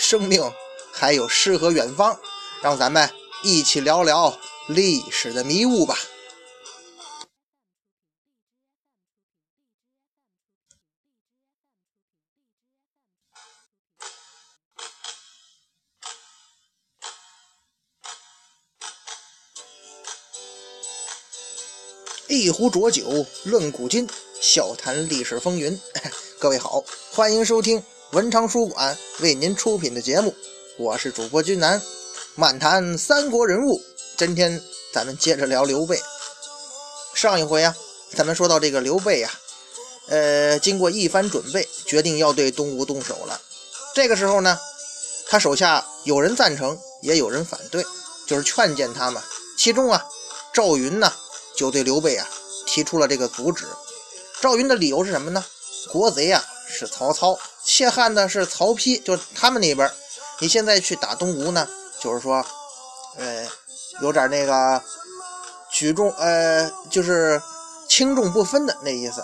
生命还有诗和远方。让咱们一起聊聊历史的迷雾吧。一壶浊酒论古今，笑谈历史风云。各位好，欢迎收听文昌书馆为您出品的节目，我是主播君南，漫谈三国人物。今天咱们接着聊刘备。上一回啊，咱们说到这个刘备呀，呃，经过一番准备，决定要对东吴动手了。这个时候呢，他手下有人赞成，也有人反对，就是劝谏他嘛。其中啊，赵云呢。就对刘备啊提出了这个阻止。赵云的理由是什么呢？国贼啊是曹操，窃汉的是曹丕，就他们那边。你现在去打东吴呢，就是说，呃，有点那个举重，呃，就是轻重不分的那意思。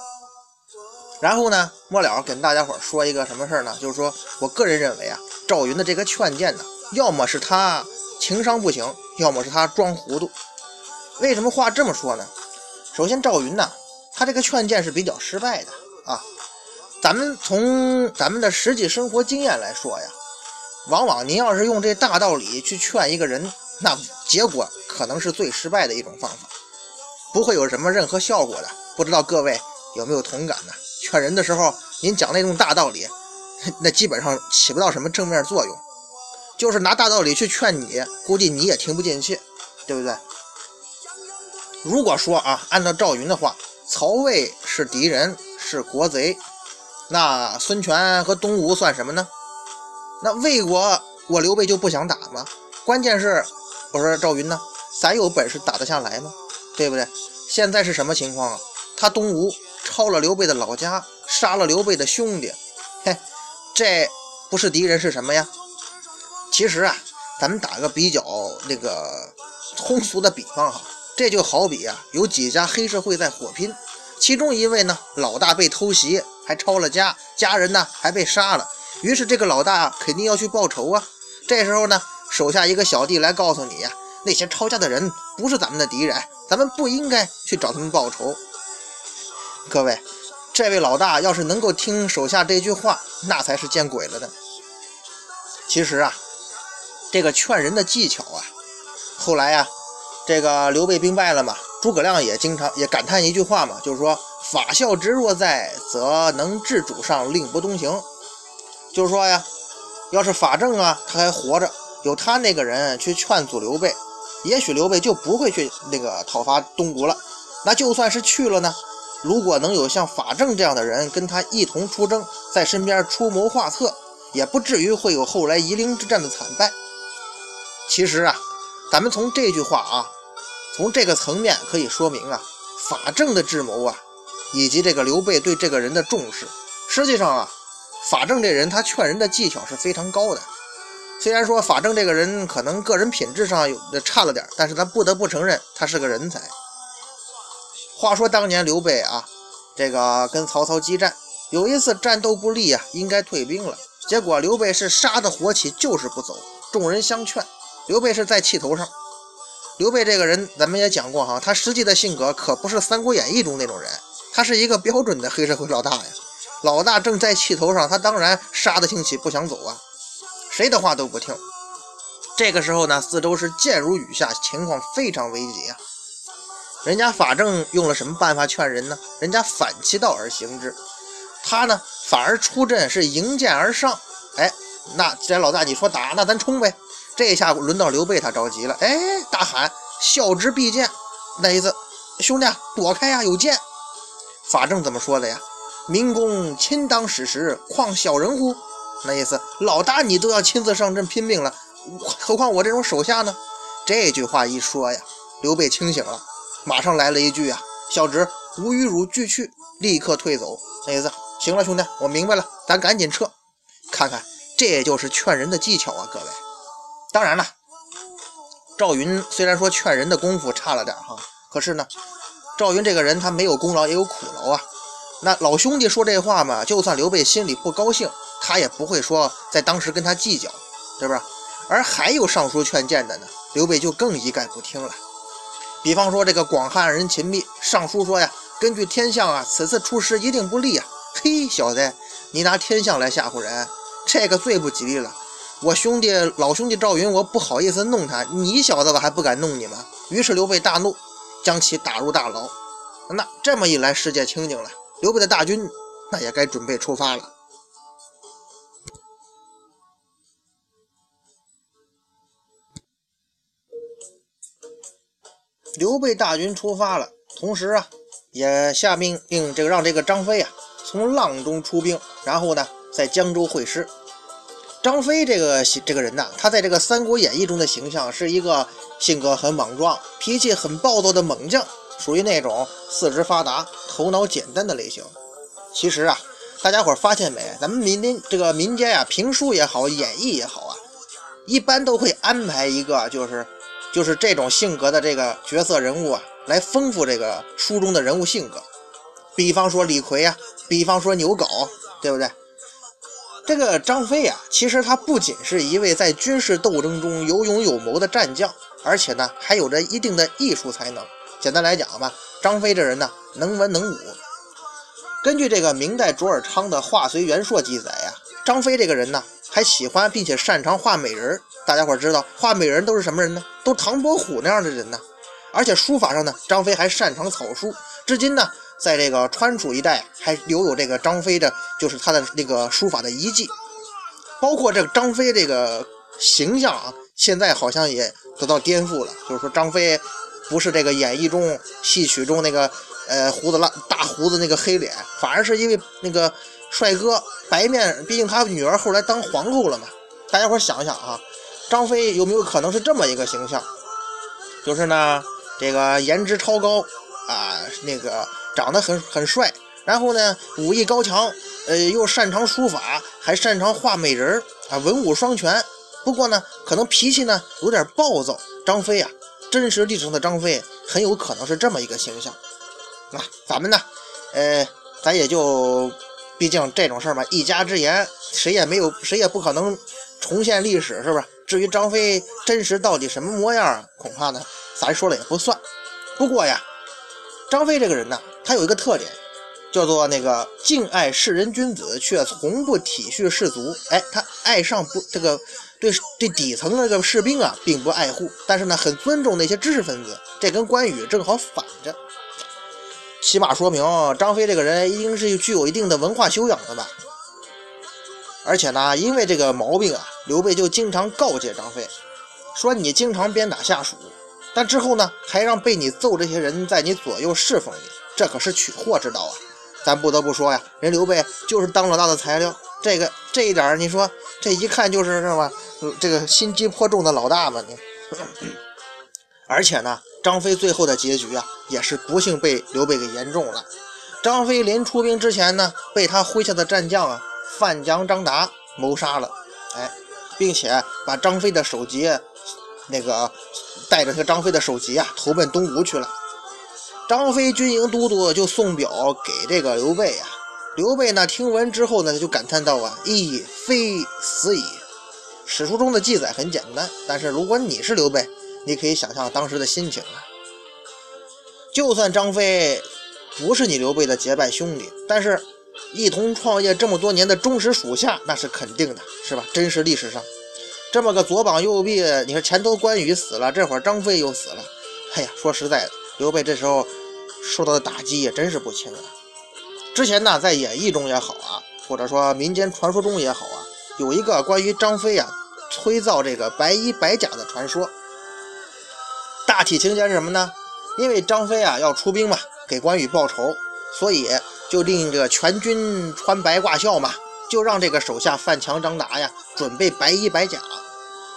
然后呢，末了跟大家伙说一个什么事儿呢？就是说我个人认为啊，赵云的这个劝谏呢，要么是他情商不行，要么是他装糊涂。为什么话这么说呢？首先，赵云呢，他这个劝谏是比较失败的啊。咱们从咱们的实际生活经验来说呀，往往您要是用这大道理去劝一个人，那结果可能是最失败的一种方法，不会有什么任何效果的。不知道各位有没有同感呢？劝人的时候，您讲那种大道理，那基本上起不到什么正面作用，就是拿大道理去劝你，估计你也听不进去，对不对？如果说啊，按照赵云的话，曹魏是敌人，是国贼，那孙权和东吴算什么呢？那魏国我刘备就不想打吗？关键是我说赵云呢，咱有本事打得下来吗？对不对？现在是什么情况啊？他东吴抄了刘备的老家，杀了刘备的兄弟，嘿，这不是敌人是什么呀？其实啊，咱们打个比较那个通俗的比方哈。这就好比啊，有几家黑社会在火拼，其中一位呢，老大被偷袭，还抄了家，家人呢还被杀了。于是这个老大肯定要去报仇啊。这时候呢，手下一个小弟来告诉你呀，那些抄家的人不是咱们的敌人，咱们不应该去找他们报仇。各位，这位老大要是能够听手下这句话，那才是见鬼了的。其实啊，这个劝人的技巧啊，后来呀。这个刘备兵败了嘛，诸葛亮也经常也感叹一句话嘛，就是说法孝之若在，则能治主上，令不东行。就是说呀，要是法正啊他还活着，有他那个人去劝阻刘备，也许刘备就不会去那个讨伐东吴了。那就算是去了呢，如果能有像法正这样的人跟他一同出征，在身边出谋划策，也不至于会有后来夷陵之战的惨败。其实啊，咱们从这句话啊。从这个层面可以说明啊，法正的智谋啊，以及这个刘备对这个人的重视。实际上啊，法正这人他劝人的技巧是非常高的。虽然说法正这个人可能个人品质上有差了点，但是咱不得不承认他是个人才。话说当年刘备啊，这个跟曹操激战，有一次战斗不利啊，应该退兵了。结果刘备是杀的火起，就是不走。众人相劝，刘备是在气头上。刘备这个人，咱们也讲过哈，他实际的性格可不是《三国演义》中那种人，他是一个标准的黑社会老大呀。老大正在气头上，他当然杀得兴起，不想走啊，谁的话都不听。这个时候呢，四周是箭如雨下，情况非常危急啊。人家法正用了什么办法劝人呢？人家反其道而行之，他呢反而出阵是迎剑而上。哎，那既然老大你说打，那咱冲呗。这下轮到刘备，他着急了，哎，大喊：“孝之必剑！”那意思，兄弟躲开呀，有剑。法正怎么说的呀？“民公亲当矢石，况小人乎？”那意思老大你都要亲自上阵拼命了，何况我这种手下呢？这句话一说呀，刘备清醒了，马上来了一句啊：“小侄吾与汝俱去，立刻退走。”那意思行了，兄弟，我明白了，咱赶紧撤。看看，这就是劝人的技巧啊，各位。当然了，赵云虽然说劝人的功夫差了点哈，可是呢，赵云这个人他没有功劳也有苦劳啊。那老兄弟说这话嘛，就算刘备心里不高兴，他也不会说在当时跟他计较，对吧？而还有上书劝谏的呢，刘备就更一概不听了。比方说这个广汉人秦密上书说呀，根据天象啊，此次出师一定不利啊。嘿，小子，你拿天象来吓唬人，这个最不吉利了。我兄弟老兄弟赵云，我不好意思弄他，你小子我还不敢弄你吗？于是刘备大怒，将其打入大牢。那这么一来，世界清静了，刘备的大军那也该准备出发了。刘备大军出发了，同时啊，也下命令这个让这个张飞啊从阆中出兵，然后呢在江州会师。张飞这个这个人呐，他在这个《三国演义》中的形象是一个性格很莽撞、脾气很暴躁的猛将，属于那种四肢发达、头脑简单的类型。其实啊，大家伙发现没？咱们民间这个民间呀，评书也好，演义也好啊，一般都会安排一个就是。就是这种性格的这个角色人物啊，来丰富这个书中的人物性格。比方说李逵呀，比方说牛皋，对不对？这个张飞呀，其实他不仅是一位在军事斗争中有勇有谋的战将，而且呢，还有着一定的艺术才能。简单来讲吧，张飞这人呢，能文能武。根据这个明代卓尔昌的《画随元朔》记载呀，张飞这个人呢，还喜欢并且擅长画美人。大家伙知道，画美人都是什么人呢？都唐伯虎那样的人呢。而且书法上呢，张飞还擅长草书。至今呢，在这个川蜀一带还留有这个张飞的，就是他的那个书法的遗迹。包括这个张飞这个形象啊，现在好像也得到颠覆了。就是说，张飞不是这个演义中、戏曲中那个呃胡子拉大胡子那个黑脸，反而是因为那个帅哥白面。毕竟他女儿后来当皇后了嘛。大家伙想想啊。张飞有没有可能是这么一个形象？就是呢，这个颜值超高啊，那个长得很很帅，然后呢，武艺高强，呃，又擅长书法，还擅长画美人啊，文武双全。不过呢，可能脾气呢有点暴躁。张飞啊，真实历史上的张飞很有可能是这么一个形象。那咱们呢，呃，咱也就，毕竟这种事儿嘛，一家之言，谁也没有，谁也不可能重现历史，是不是？至于张飞真实到底什么模样，恐怕呢，咱说了也不算。不过呀，张飞这个人呢，他有一个特点，叫做那个敬爱世人君子，却从不体恤士卒。哎，他爱上不这个对对底层那个士兵啊，并不爱护，但是呢，很尊重那些知识分子。这跟关羽正好反着，起码说明张飞这个人一定是具有一定的文化修养的吧。而且呢，因为这个毛病啊，刘备就经常告诫张飞，说你经常鞭打下属，但之后呢，还让被你揍这些人在你左右侍奉你，这可是取货之道啊！咱不得不说呀，人刘备就是当老大的材料，这个这一点你说这一看就是是吧？这个心机颇重的老大嘛你。而且呢，张飞最后的结局啊，也是不幸被刘备给言中了。张飞临出兵之前呢，被他麾下的战将啊。范将张达谋杀了，哎，并且把张飞的首级，那个带着他张飞的首级啊，投奔东吴去了。张飞军营都督就送表给这个刘备啊，刘备呢听闻之后呢，就感叹道啊：“亦非死矣。”史书中的记载很简单，但是如果你是刘备，你可以想象当时的心情啊。就算张飞不是你刘备的结拜兄弟，但是。一同创业这么多年的忠实属下，那是肯定的，是吧？真实历史上，这么个左膀右臂，你说前头关羽死了，这会儿张飞又死了，哎呀，说实在的，刘备这时候受到的打击也真是不轻啊。之前呢，在演义中也好啊，或者说民间传说中也好啊，有一个关于张飞啊催造这个白衣白甲的传说。大体情节是什么呢？因为张飞啊要出兵嘛，给关羽报仇，所以。就令这个全军穿白挂孝嘛，就让这个手下范强、张达呀准备白衣白甲。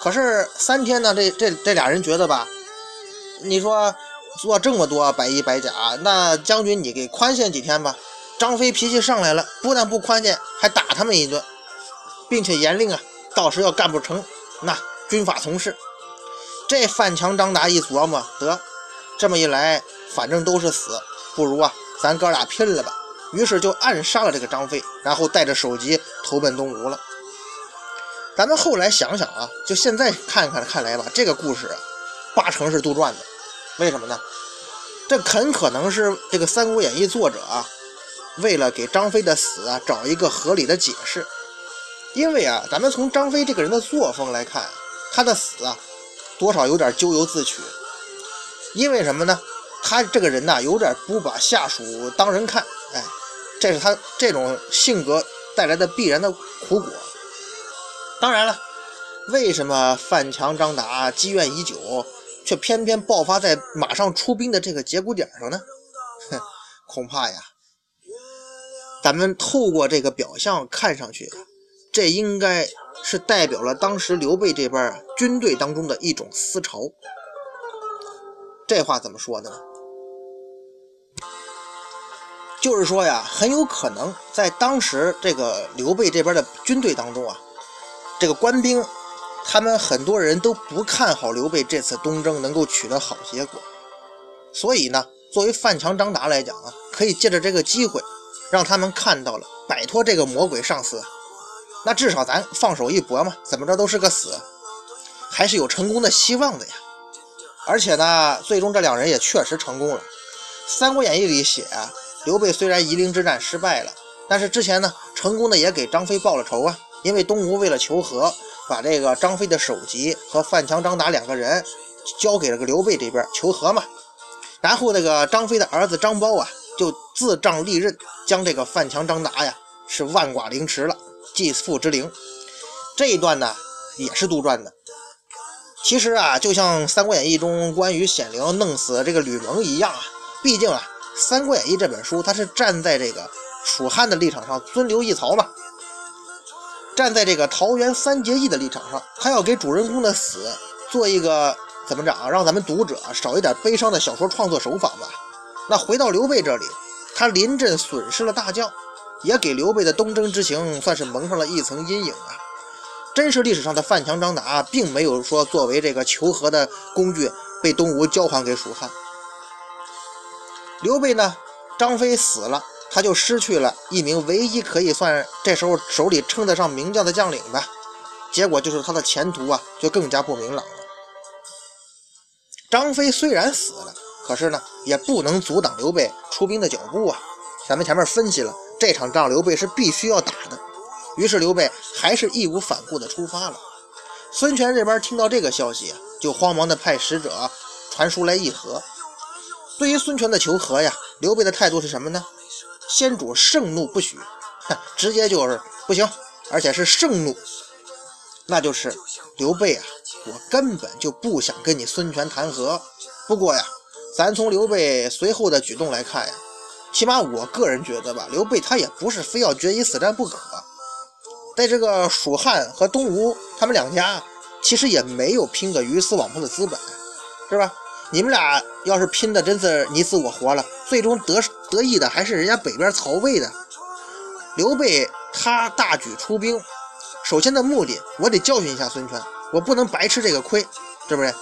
可是三天呢，这这这俩人觉得吧，你说做这么多白衣白甲，那将军你给宽限几天吧。张飞脾气上来了，不但不宽限，还打他们一顿，并且严令啊，到时要干不成，那军法从事。这范强、张达一琢磨，得这么一来，反正都是死，不如啊，咱哥俩拼了吧。于是就暗杀了这个张飞，然后带着首级投奔东吴了。咱们后来想想啊，就现在看看看来吧，这个故事八成是杜撰的。为什么呢？这很可能是这个《三国演义》作者啊，为了给张飞的死啊找一个合理的解释。因为啊，咱们从张飞这个人的作风来看，他的死啊，多少有点咎由自取。因为什么呢？他这个人呐，有点不把下属当人看，哎，这是他这种性格带来的必然的苦果。当然了，为什么范强、张达积怨已久，却偏偏爆发在马上出兵的这个节骨点上呢？哼，恐怕呀，咱们透过这个表象看上去，这应该是代表了当时刘备这边军队当中的一种思潮。这话怎么说的呢？就是说呀，很有可能在当时这个刘备这边的军队当中啊。这个官兵，他们很多人都不看好刘备这次东征能够取得好结果，所以呢，作为范强、张达来讲啊，可以借着这个机会，让他们看到了摆脱这个魔鬼上司，那至少咱放手一搏嘛，怎么着都是个死，还是有成功的希望的呀。而且呢，最终这两人也确实成功了。《三国演义》里写啊，刘备虽然夷陵之战失败了，但是之前呢，成功的也给张飞报了仇啊。因为东吴为了求和，把这个张飞的首级和范强、张达两个人交给了个刘备这边求和嘛。然后那个张飞的儿子张苞啊，就自仗利刃，将这个范强、张达呀是万剐凌迟了，祭父之灵。这一段呢也是杜撰的。其实啊，就像《三国演义》中关羽显灵弄死这个吕蒙一样啊，毕竟啊，《三国演义》这本书它是站在这个蜀汉的立场上尊刘一曹嘛。站在这个桃园三结义的立场上，他要给主人公的死做一个怎么讲，让咱们读者少一点悲伤的小说创作手法吧。那回到刘备这里，他临阵损失了大将，也给刘备的东征之行算是蒙上了一层阴影啊。真实历史上的范强、张达，并没有说作为这个求和的工具被东吴交还给蜀汉。刘备呢，张飞死了。他就失去了一名唯一可以算这时候手里称得上名将的将领吧，结果就是他的前途啊就更加不明朗了。张飞虽然死了，可是呢也不能阻挡刘备出兵的脚步啊。咱们前面分析了，这场仗刘备是必须要打的，于是刘备还是义无反顾地出发了。孙权这边听到这个消息啊，就慌忙地派使者传书来议和。对于孙权的求和呀，刘备的态度是什么呢？先主盛怒不许，哼直接就是不行，而且是盛怒，那就是刘备啊，我根本就不想跟你孙权谈和。不过呀，咱从刘备随后的举动来看呀，起码我个人觉得吧，刘备他也不是非要决一死战不可。在这个蜀汉和东吴，他们两家其实也没有拼个鱼死网破的资本，是吧？你们俩要是拼的真是你死我活了，最终得得意的还是人家北边曹魏的刘备。他大举出兵，首先的目的，我得教训一下孙权，我不能白吃这个亏，是不是？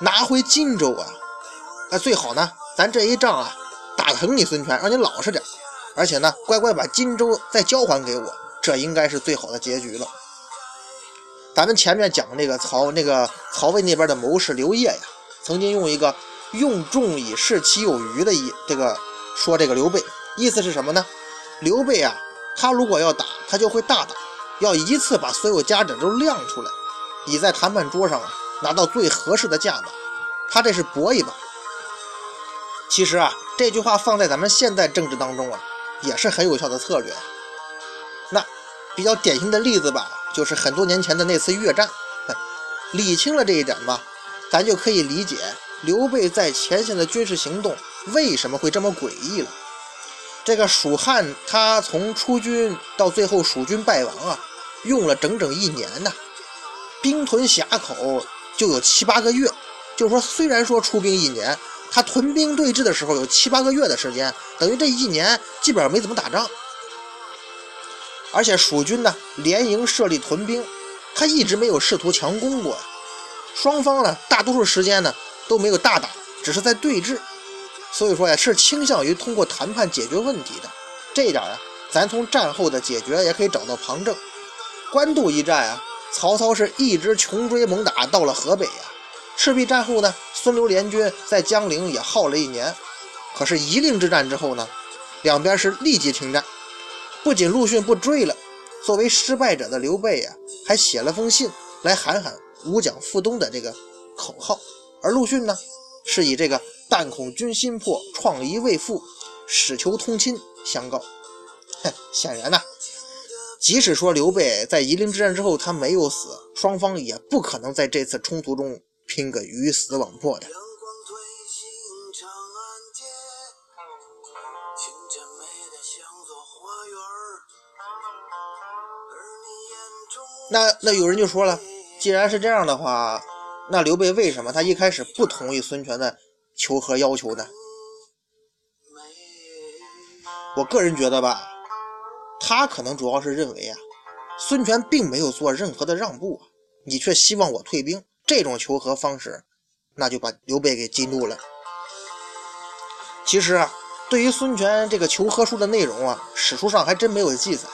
拿回荆州啊，那最好呢，咱这一仗啊，打疼你孙权，让你老实点，而且呢，乖乖把荆州再交还给我，这应该是最好的结局了。咱们前面讲那个曹那个曹魏那边的谋士刘烨呀。曾经用一个“用众以示其有余”的一这个说这个刘备，意思是什么呢？刘备啊，他如果要打，他就会大打，要一次把所有家长都亮出来，以在谈判桌上啊拿到最合适的价码。他这是搏一把。其实啊，这句话放在咱们现代政治当中啊，也是很有效的策略。那比较典型的例子吧，就是很多年前的那次越战，理清了这一点吧。咱就可以理解刘备在前线的军事行动为什么会这么诡异了。这个蜀汉他从出军到最后蜀军败亡啊，用了整整一年呐，兵屯峡口就有七八个月。就是说，虽然说出兵一年，他屯兵对峙的时候有七八个月的时间，等于这一年基本上没怎么打仗。而且蜀军呢连营设立屯兵，他一直没有试图强攻过。双方呢大多数时间呢都没有大打，只是在对峙。所以说呀，是倾向于通过谈判解决问题的。这一点啊，咱从战后的解决也可以找到旁证。官渡一战啊，曹操是一直穷追猛打到了河北呀。赤壁战后呢，孙刘联军在江陵也耗了一年。可是夷陵之战之后呢，两边是立即停战。不仅陆逊不追了，作为失败者的刘备呀，还写了封信来喊喊“五将复东”的这个口号。而陆逊呢，是以这个。但恐君心破，创一未复，始求通亲相告。哼，显然呐，即使说刘备在夷陵之战之后他没有死，双方也不可能在这次冲突中拼个鱼死网破的。那那有人就说了，既然是这样的话，那刘备为什么他一开始不同意孙权的？求和要求呢？我个人觉得吧，他可能主要是认为啊，孙权并没有做任何的让步啊，你却希望我退兵，这种求和方式，那就把刘备给激怒了。其实啊，对于孙权这个求和书的内容啊，史书上还真没有记载。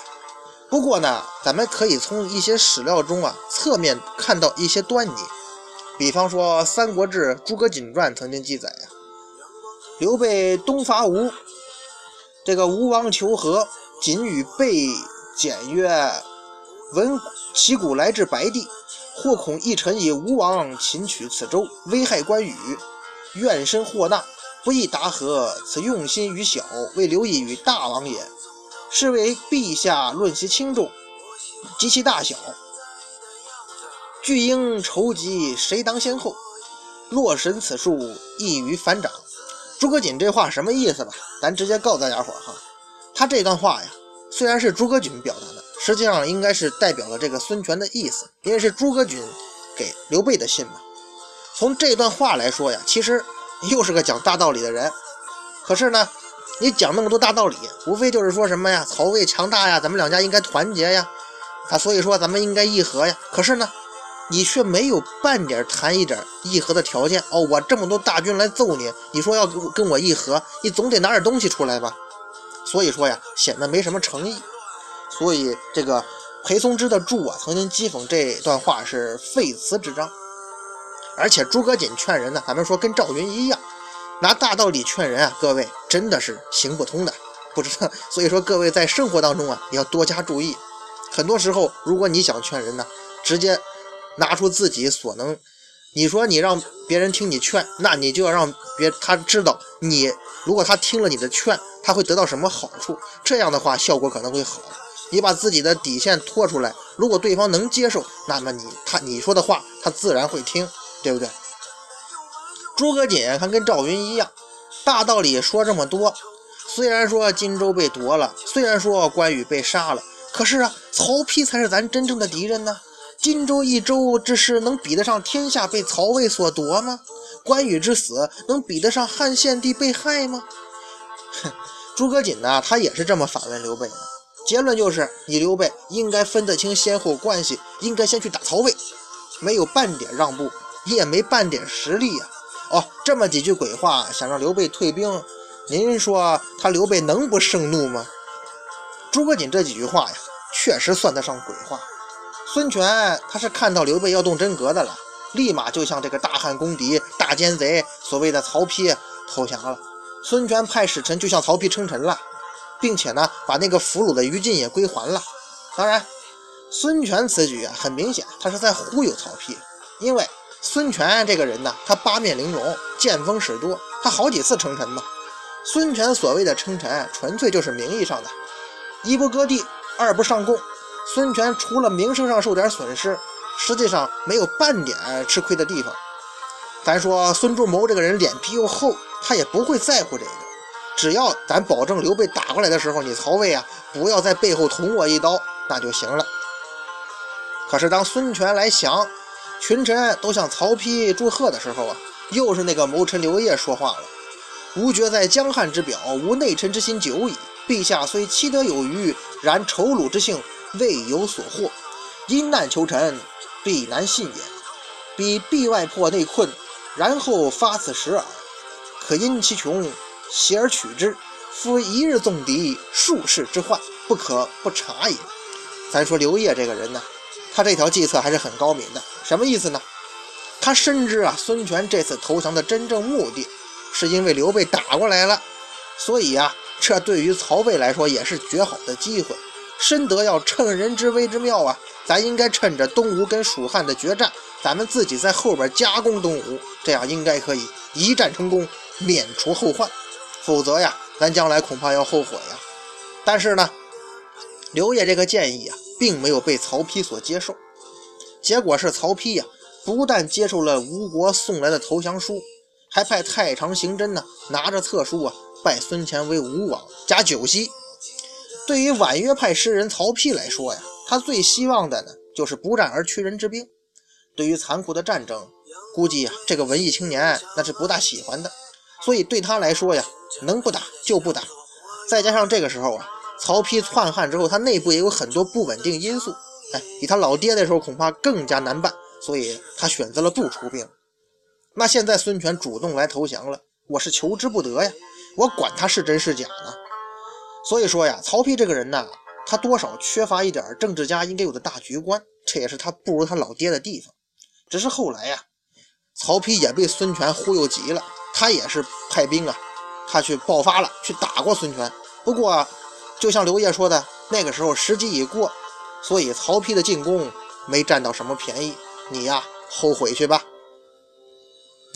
不过呢，咱们可以从一些史料中啊，侧面看到一些端倪。比方说《三国志·诸葛瑾传》曾经记载呀，刘备东伐吴，这个吴王求和，瑾与备简曰：“闻其鼓来至白帝，或恐一臣以吴王擒取此州，危害关羽，怨深祸大，不易达和。此用心于小，为留意于大王也。是为陛下论其轻重及其大小。”巨婴筹集，谁当先后？洛神此术，易于反掌。诸葛瑾这话什么意思吧？咱直接告诉大家伙哈，他这段话呀，虽然是诸葛瑾表达的，实际上应该是代表了这个孙权的意思，因为是诸葛瑾给刘备的信嘛。从这段话来说呀，其实又是个讲大道理的人。可是呢，你讲那么多大道理，无非就是说什么呀，曹魏强大呀，咱们两家应该团结呀，啊，所以说咱们应该议和呀。可是呢？你却没有半点谈一点议和的条件哦！我这么多大军来揍你，你说要跟我议和，你总得拿点东西出来吧？所以说呀，显得没什么诚意。所以这个裴松之的注啊，曾经讥讽这段话是废词之章。而且诸葛瑾劝人呢，咱们说跟赵云一样，拿大道理劝人啊，各位真的是行不通的。不知道，所以说各位在生活当中啊，也要多加注意。很多时候，如果你想劝人呢，直接。拿出自己所能，你说你让别人听你劝，那你就要让别他知道你，如果他听了你的劝，他会得到什么好处，这样的话效果可能会好。你把自己的底线拖出来，如果对方能接受，那么你他你说的话他自然会听，对不对？诸葛瑾他跟赵云一样，大道理说这么多，虽然说荆州被夺了，虽然说关羽被杀了，可是啊，曹丕才是咱真正的敌人呢。荆州一州之事，能比得上天下被曹魏所夺吗？关羽之死，能比得上汉献帝被害吗？哼，诸葛瑾呢，他也是这么反问刘备的。结论就是，你刘备应该分得清先后关系，应该先去打曹魏，没有半点让步，也没半点实力呀。哦，这么几句鬼话，想让刘备退兵，您说他刘备能不盛怒吗？诸葛瑾这几句话呀，确实算得上鬼话。孙权他是看到刘备要动真格的了，立马就向这个大汉公敌、大奸贼所谓的曹丕投降了。孙权派使臣就向曹丕称臣了，并且呢，把那个俘虏的于禁也归还了。当然，孙权此举啊，很明显他是在忽悠曹丕，因为孙权这个人呢，他八面玲珑，见风使舵，他好几次称臣嘛。孙权所谓的称臣，纯粹就是名义上的，一不割地，二不上贡。孙权除了名声上受点损失，实际上没有半点吃亏的地方。咱说孙仲谋这个人脸皮又厚，他也不会在乎这个。只要咱保证刘备打过来的时候，你曹魏啊不要在背后捅我一刀，那就行了。可是当孙权来降，群臣都向曹丕祝贺的时候啊，又是那个谋臣刘烨说话了：“吾觉在江汉之表，无内臣之心久矣。陛下虽期得有余，然丑虏之性未有所获，因难求臣，必难信也。彼必外破内困，然后发此时耳。可因其穷，挟而取之。夫一日纵敌，数世之患，不可不察也。”咱说刘烨这个人呢？他这条计策还是很高明的，什么意思呢？他深知啊，孙权这次投降的真正目的，是因为刘备打过来了，所以啊，这对于曹魏来说也是绝好的机会。深得要趁人之危之妙啊，咱应该趁着东吴跟蜀汉的决战，咱们自己在后边加攻东吴，这样应该可以一战成功，免除后患。否则呀，咱将来恐怕要后悔呀。但是呢，刘烨这个建议啊。并没有被曹丕所接受，结果是曹丕呀，不但接受了吴国送来的投降书，还派太常行真呢拿着册书啊拜孙权为吴王加九锡。对于婉约派诗人曹丕来说呀，他最希望的呢就是不战而屈人之兵。对于残酷的战争，估计呀这个文艺青年那是不大喜欢的，所以对他来说呀，能不打就不打。再加上这个时候啊。曹丕篡汉之后，他内部也有很多不稳定因素，哎，比他老爹那时候恐怕更加难办，所以他选择了不出兵。那现在孙权主动来投降了，我是求之不得呀，我管他是真是假呢？所以说呀，曹丕这个人呢，他多少缺乏一点政治家应该有的大局观，这也是他不如他老爹的地方。只是后来呀，曹丕也被孙权忽悠急了，他也是派兵啊，他去爆发了，去打过孙权。不过。就像刘烨说的，那个时候时机已过，所以曹丕的进攻没占到什么便宜。你呀，后悔去吧。